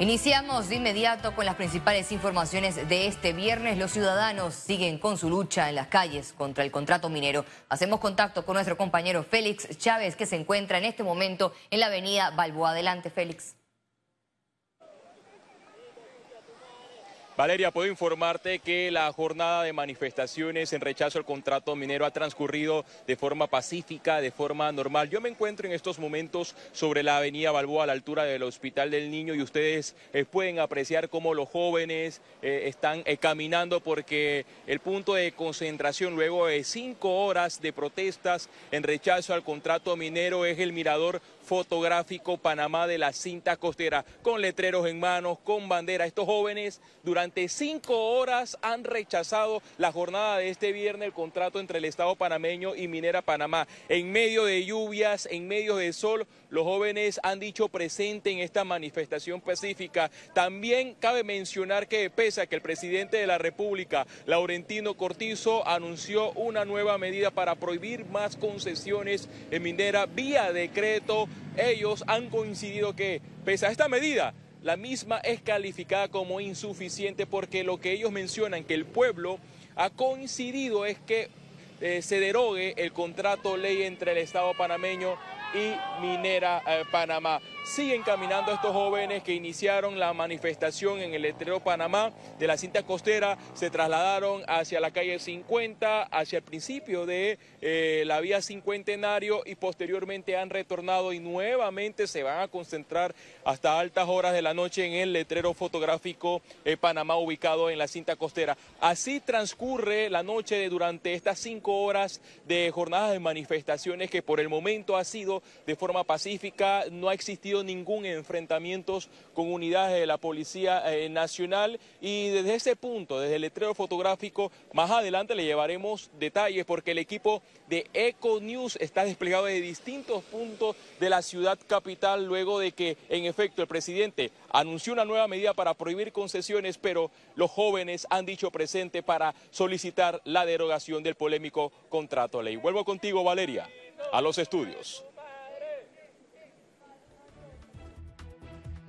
Iniciamos de inmediato con las principales informaciones de este viernes. Los ciudadanos siguen con su lucha en las calles contra el contrato minero. Hacemos contacto con nuestro compañero Félix Chávez, que se encuentra en este momento en la avenida Balboa. Adelante, Félix. Valeria, puedo informarte que la jornada de manifestaciones en rechazo al contrato minero ha transcurrido de forma pacífica, de forma normal. Yo me encuentro en estos momentos sobre la avenida Balboa a la altura del Hospital del Niño y ustedes eh, pueden apreciar cómo los jóvenes eh, están eh, caminando porque el punto de concentración luego de cinco horas de protestas en rechazo al contrato minero es el mirador fotográfico Panamá de la cinta costera, con letreros en manos, con bandera. Estos jóvenes durante cinco horas han rechazado la jornada de este viernes, el contrato entre el Estado panameño y Minera Panamá. En medio de lluvias, en medio de sol, los jóvenes han dicho presente en esta manifestación pacífica. También cabe mencionar que pese a que el presidente de la República, Laurentino Cortizo, anunció una nueva medida para prohibir más concesiones en minera vía decreto, ellos han coincidido que, pese a esta medida, la misma es calificada como insuficiente porque lo que ellos mencionan que el pueblo ha coincidido es que eh, se derogue el contrato ley entre el Estado panameño y Minera eh, Panamá. Siguen caminando estos jóvenes que iniciaron la manifestación en el letrero Panamá de la cinta costera, se trasladaron hacia la calle 50, hacia el principio de eh, la vía cincuentenario y posteriormente han retornado y nuevamente se van a concentrar hasta altas horas de la noche en el letrero fotográfico eh, Panamá ubicado en la cinta costera. Así transcurre la noche durante estas cinco horas de jornadas de manifestaciones que por el momento ha sido de forma pacífica, no ha existido ningún enfrentamiento con unidades de la Policía eh, Nacional y desde ese punto, desde el letrero fotográfico, más adelante le llevaremos detalles porque el equipo de Eco News está desplegado de distintos puntos de la ciudad capital luego de que en efecto el presidente anunció una nueva medida para prohibir concesiones, pero los jóvenes han dicho presente para solicitar la derogación del polémico contrato ley. Vuelvo contigo, Valeria, a los estudios.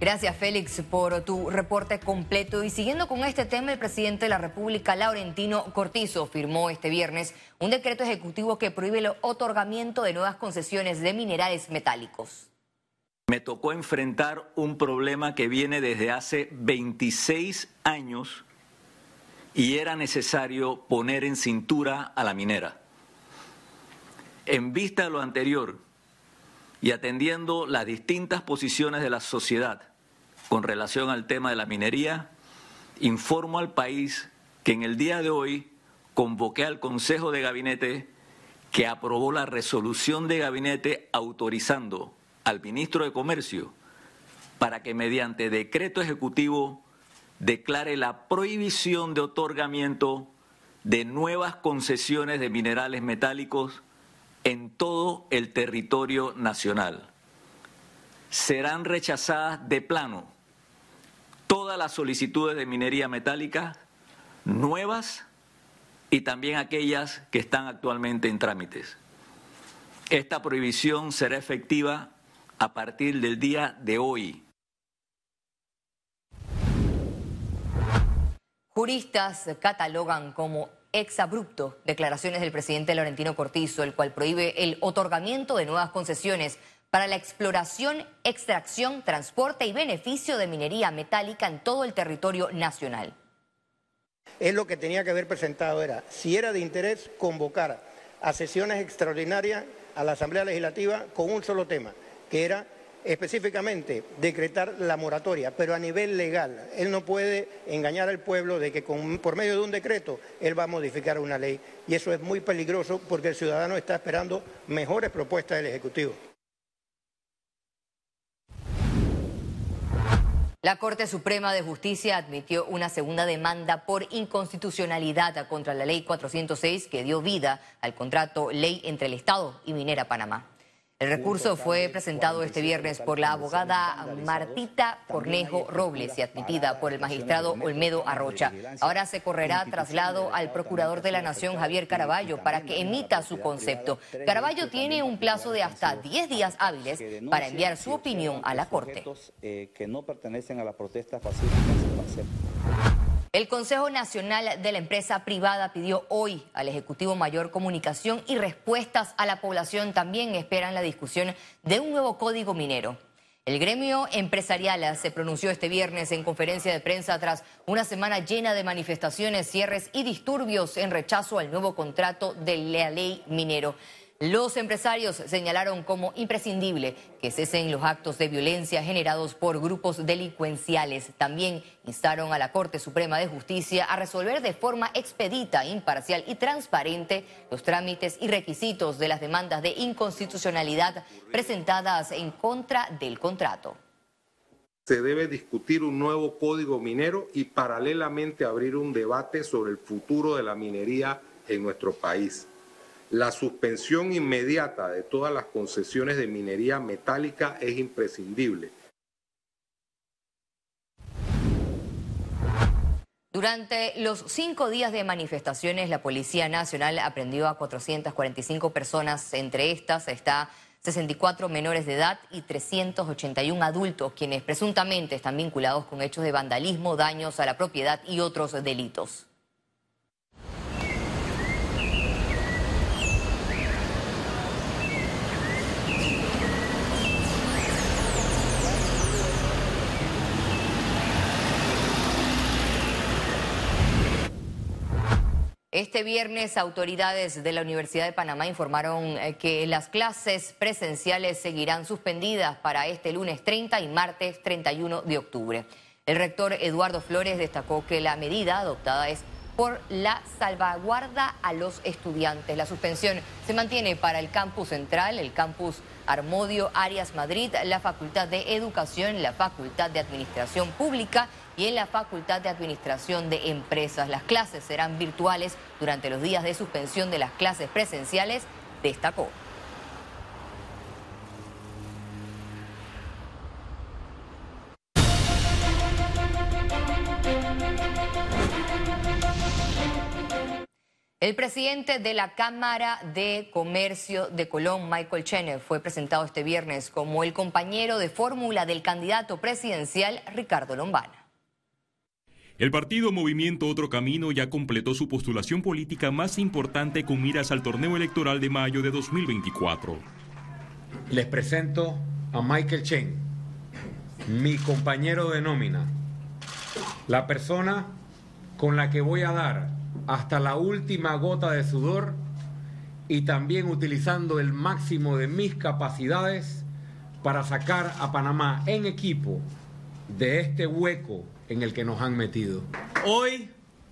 Gracias, Félix, por tu reporte completo. Y siguiendo con este tema, el presidente de la República, Laurentino Cortizo, firmó este viernes un decreto ejecutivo que prohíbe el otorgamiento de nuevas concesiones de minerales metálicos. Me tocó enfrentar un problema que viene desde hace 26 años y era necesario poner en cintura a la minera. En vista de lo anterior, y atendiendo las distintas posiciones de la sociedad con relación al tema de la minería, informo al país que en el día de hoy convoqué al Consejo de Gabinete que aprobó la resolución de gabinete autorizando al ministro de Comercio para que mediante decreto ejecutivo declare la prohibición de otorgamiento de nuevas concesiones de minerales metálicos en todo el territorio nacional. Serán rechazadas de plano todas las solicitudes de minería metálica nuevas y también aquellas que están actualmente en trámites. Esta prohibición será efectiva a partir del día de hoy. Juristas catalogan como exabrupto declaraciones del presidente Laurentino Cortizo, el cual prohíbe el otorgamiento de nuevas concesiones para la exploración, extracción, transporte y beneficio de minería metálica en todo el territorio nacional. Es lo que tenía que haber presentado, era, si era de interés, convocar a sesiones extraordinarias a la Asamblea Legislativa con un solo tema, que era específicamente decretar la moratoria, pero a nivel legal. Él no puede engañar al pueblo de que por medio de un decreto él va a modificar una ley. Y eso es muy peligroso porque el ciudadano está esperando mejores propuestas del Ejecutivo. La Corte Suprema de Justicia admitió una segunda demanda por inconstitucionalidad contra la Ley 406 que dio vida al contrato ley entre el Estado y Minera Panamá. El recurso fue presentado este viernes por la abogada Martita Cornejo Robles y admitida por el magistrado Olmedo Arrocha. Ahora se correrá traslado al procurador de la Nación, Javier Caraballo, para que emita su concepto. Caraballo tiene un plazo de hasta 10 días hábiles para enviar su opinión a la Corte. Eh, el Consejo Nacional de la Empresa Privada pidió hoy al Ejecutivo Mayor comunicación y respuestas a la población. También esperan la discusión de un nuevo código minero. El gremio empresarial se pronunció este viernes en conferencia de prensa tras una semana llena de manifestaciones, cierres y disturbios en rechazo al nuevo contrato de la ley minero. Los empresarios señalaron como imprescindible que cesen los actos de violencia generados por grupos delincuenciales. También instaron a la Corte Suprema de Justicia a resolver de forma expedita, imparcial y transparente los trámites y requisitos de las demandas de inconstitucionalidad presentadas en contra del contrato. Se debe discutir un nuevo código minero y paralelamente abrir un debate sobre el futuro de la minería en nuestro país. La suspensión inmediata de todas las concesiones de minería metálica es imprescindible. Durante los cinco días de manifestaciones, la Policía Nacional aprendió a 445 personas. Entre estas está 64 menores de edad y 381 adultos, quienes presuntamente están vinculados con hechos de vandalismo, daños a la propiedad y otros delitos. Este viernes, autoridades de la Universidad de Panamá informaron eh, que las clases presenciales seguirán suspendidas para este lunes 30 y martes 31 de octubre. El rector Eduardo Flores destacó que la medida adoptada es por la salvaguarda a los estudiantes. La suspensión se mantiene para el campus central, el campus Armodio Arias Madrid, la Facultad de Educación, la Facultad de Administración Pública y en la Facultad de Administración de Empresas. Las clases serán virtuales durante los días de suspensión de las clases presenciales, destacó. El presidente de la Cámara de Comercio de Colón, Michael Cheney, fue presentado este viernes como el compañero de fórmula del candidato presidencial Ricardo Lombana. El partido Movimiento Otro Camino ya completó su postulación política más importante con miras al torneo electoral de mayo de 2024. Les presento a Michael Chen, mi compañero de nómina, la persona con la que voy a dar hasta la última gota de sudor y también utilizando el máximo de mis capacidades para sacar a Panamá en equipo de este hueco en el que nos han metido. Hoy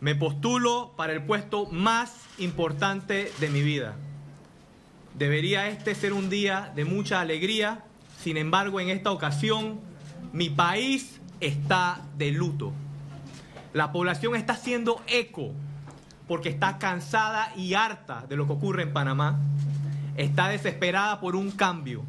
me postulo para el puesto más importante de mi vida. Debería este ser un día de mucha alegría, sin embargo en esta ocasión mi país está de luto. La población está haciendo eco porque está cansada y harta de lo que ocurre en Panamá. Está desesperada por un cambio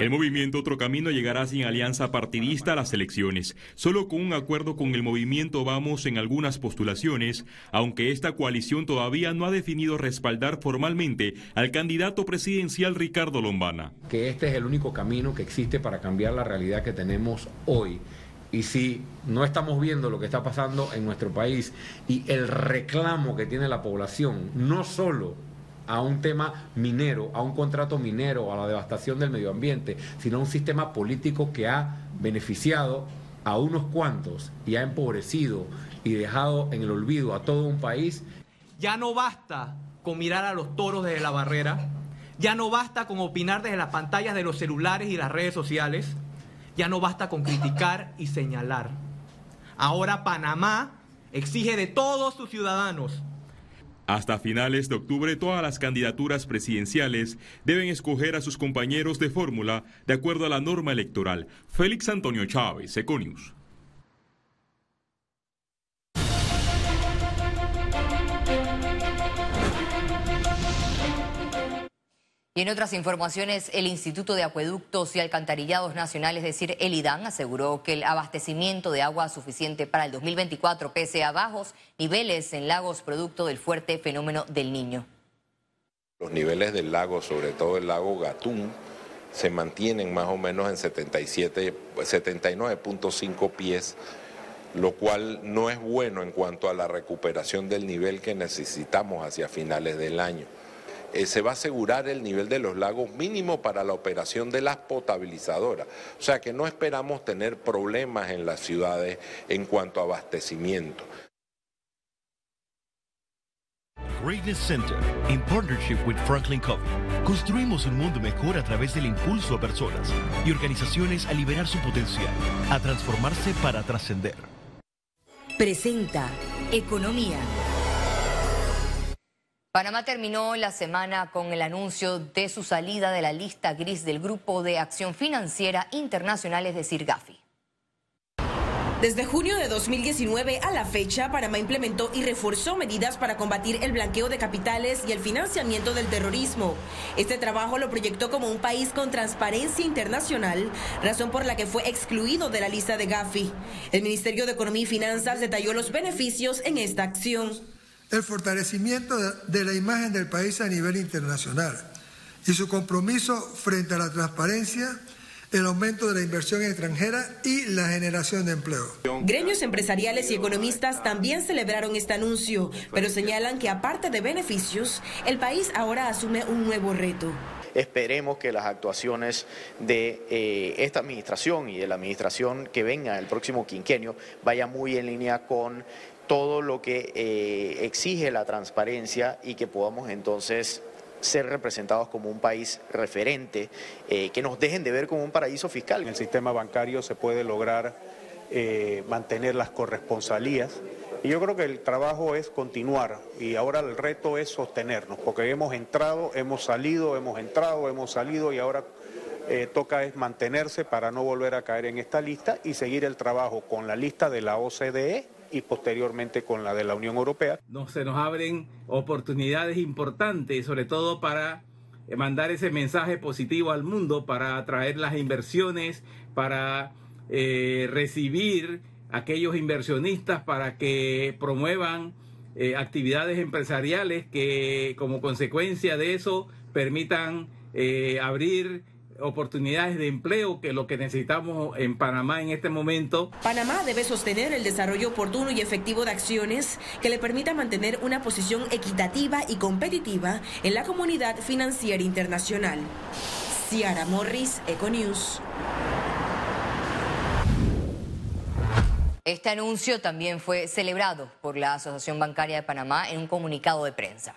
el movimiento Otro Camino llegará sin alianza partidista a las elecciones, solo con un acuerdo con el movimiento Vamos en algunas postulaciones, aunque esta coalición todavía no ha definido respaldar formalmente al candidato presidencial Ricardo Lombana. Que este es el único camino que existe para cambiar la realidad que tenemos hoy. Y si no estamos viendo lo que está pasando en nuestro país y el reclamo que tiene la población, no solo a un tema minero, a un contrato minero, a la devastación del medio ambiente, sino a un sistema político que ha beneficiado a unos cuantos y ha empobrecido y dejado en el olvido a todo un país. Ya no basta con mirar a los toros desde la barrera, ya no basta con opinar desde las pantallas de los celulares y las redes sociales, ya no basta con criticar y señalar. Ahora Panamá exige de todos sus ciudadanos hasta finales de octubre, todas las candidaturas presidenciales deben escoger a sus compañeros de fórmula de acuerdo a la norma electoral. Félix Antonio Chávez, Econius. Y en otras informaciones, el Instituto de Acueductos y Alcantarillados Nacionales, es decir, el IDAN, aseguró que el abastecimiento de agua suficiente para el 2024 pese a bajos niveles en lagos producto del fuerte fenómeno del niño. Los niveles del lago, sobre todo el lago Gatún, se mantienen más o menos en 77, 79.5 pies, lo cual no es bueno en cuanto a la recuperación del nivel que necesitamos hacia finales del año. Eh, se va a asegurar el nivel de los lagos mínimo para la operación de las potabilizadoras. O sea que no esperamos tener problemas en las ciudades en cuanto a abastecimiento. Greatness Center, in partnership with Franklin Covey, construimos un mundo mejor a través del impulso a personas y organizaciones a liberar su potencial, a transformarse para trascender. Presenta Economía. Panamá terminó la semana con el anuncio de su salida de la lista gris del Grupo de Acción Financiera Internacional, es decir, GAFI. Desde junio de 2019 a la fecha, Panamá implementó y reforzó medidas para combatir el blanqueo de capitales y el financiamiento del terrorismo. Este trabajo lo proyectó como un país con transparencia internacional, razón por la que fue excluido de la lista de GAFI. El Ministerio de Economía y Finanzas detalló los beneficios en esta acción el fortalecimiento de la imagen del país a nivel internacional y su compromiso frente a la transparencia, el aumento de la inversión extranjera y la generación de empleo. Gremios empresariales y economistas también celebraron este anuncio, pero señalan que aparte de beneficios, el país ahora asume un nuevo reto. Esperemos que las actuaciones de eh, esta administración y de la administración que venga el próximo quinquenio vaya muy en línea con todo lo que eh, exige la transparencia y que podamos entonces ser representados como un país referente, eh, que nos dejen de ver como un paraíso fiscal. En el sistema bancario se puede lograr eh, mantener las corresponsalías y yo creo que el trabajo es continuar y ahora el reto es sostenernos, porque hemos entrado, hemos salido, hemos entrado, hemos salido y ahora toca es mantenerse para no volver a caer en esta lista y seguir el trabajo con la lista de la OCDE y posteriormente con la de la Unión Europea. No, se nos abren oportunidades importantes, sobre todo para eh, mandar ese mensaje positivo al mundo, para atraer las inversiones, para eh, recibir aquellos inversionistas para que promuevan eh, actividades empresariales que como consecuencia de eso permitan abrir oportunidades de empleo, que es lo que necesitamos en Panamá en este momento. Panamá debe sostener el desarrollo oportuno y efectivo de acciones que le permita mantener una posición equitativa y competitiva en la comunidad financiera internacional. Ciara Morris, Econews. Este anuncio también fue celebrado por la Asociación Bancaria de Panamá en un comunicado de prensa.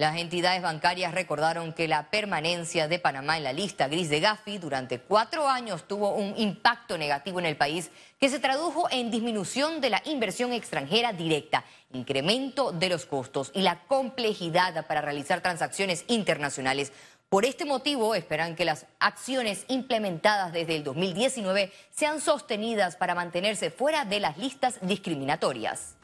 Las entidades bancarias recordaron que la permanencia de Panamá en la lista gris de Gafi durante cuatro años tuvo un impacto negativo en el país que se tradujo en disminución de la inversión extranjera directa, incremento de los costos y la complejidad para realizar transacciones internacionales. Por este motivo, esperan que las acciones implementadas desde el 2019 sean sostenidas para mantenerse fuera de las listas discriminatorias.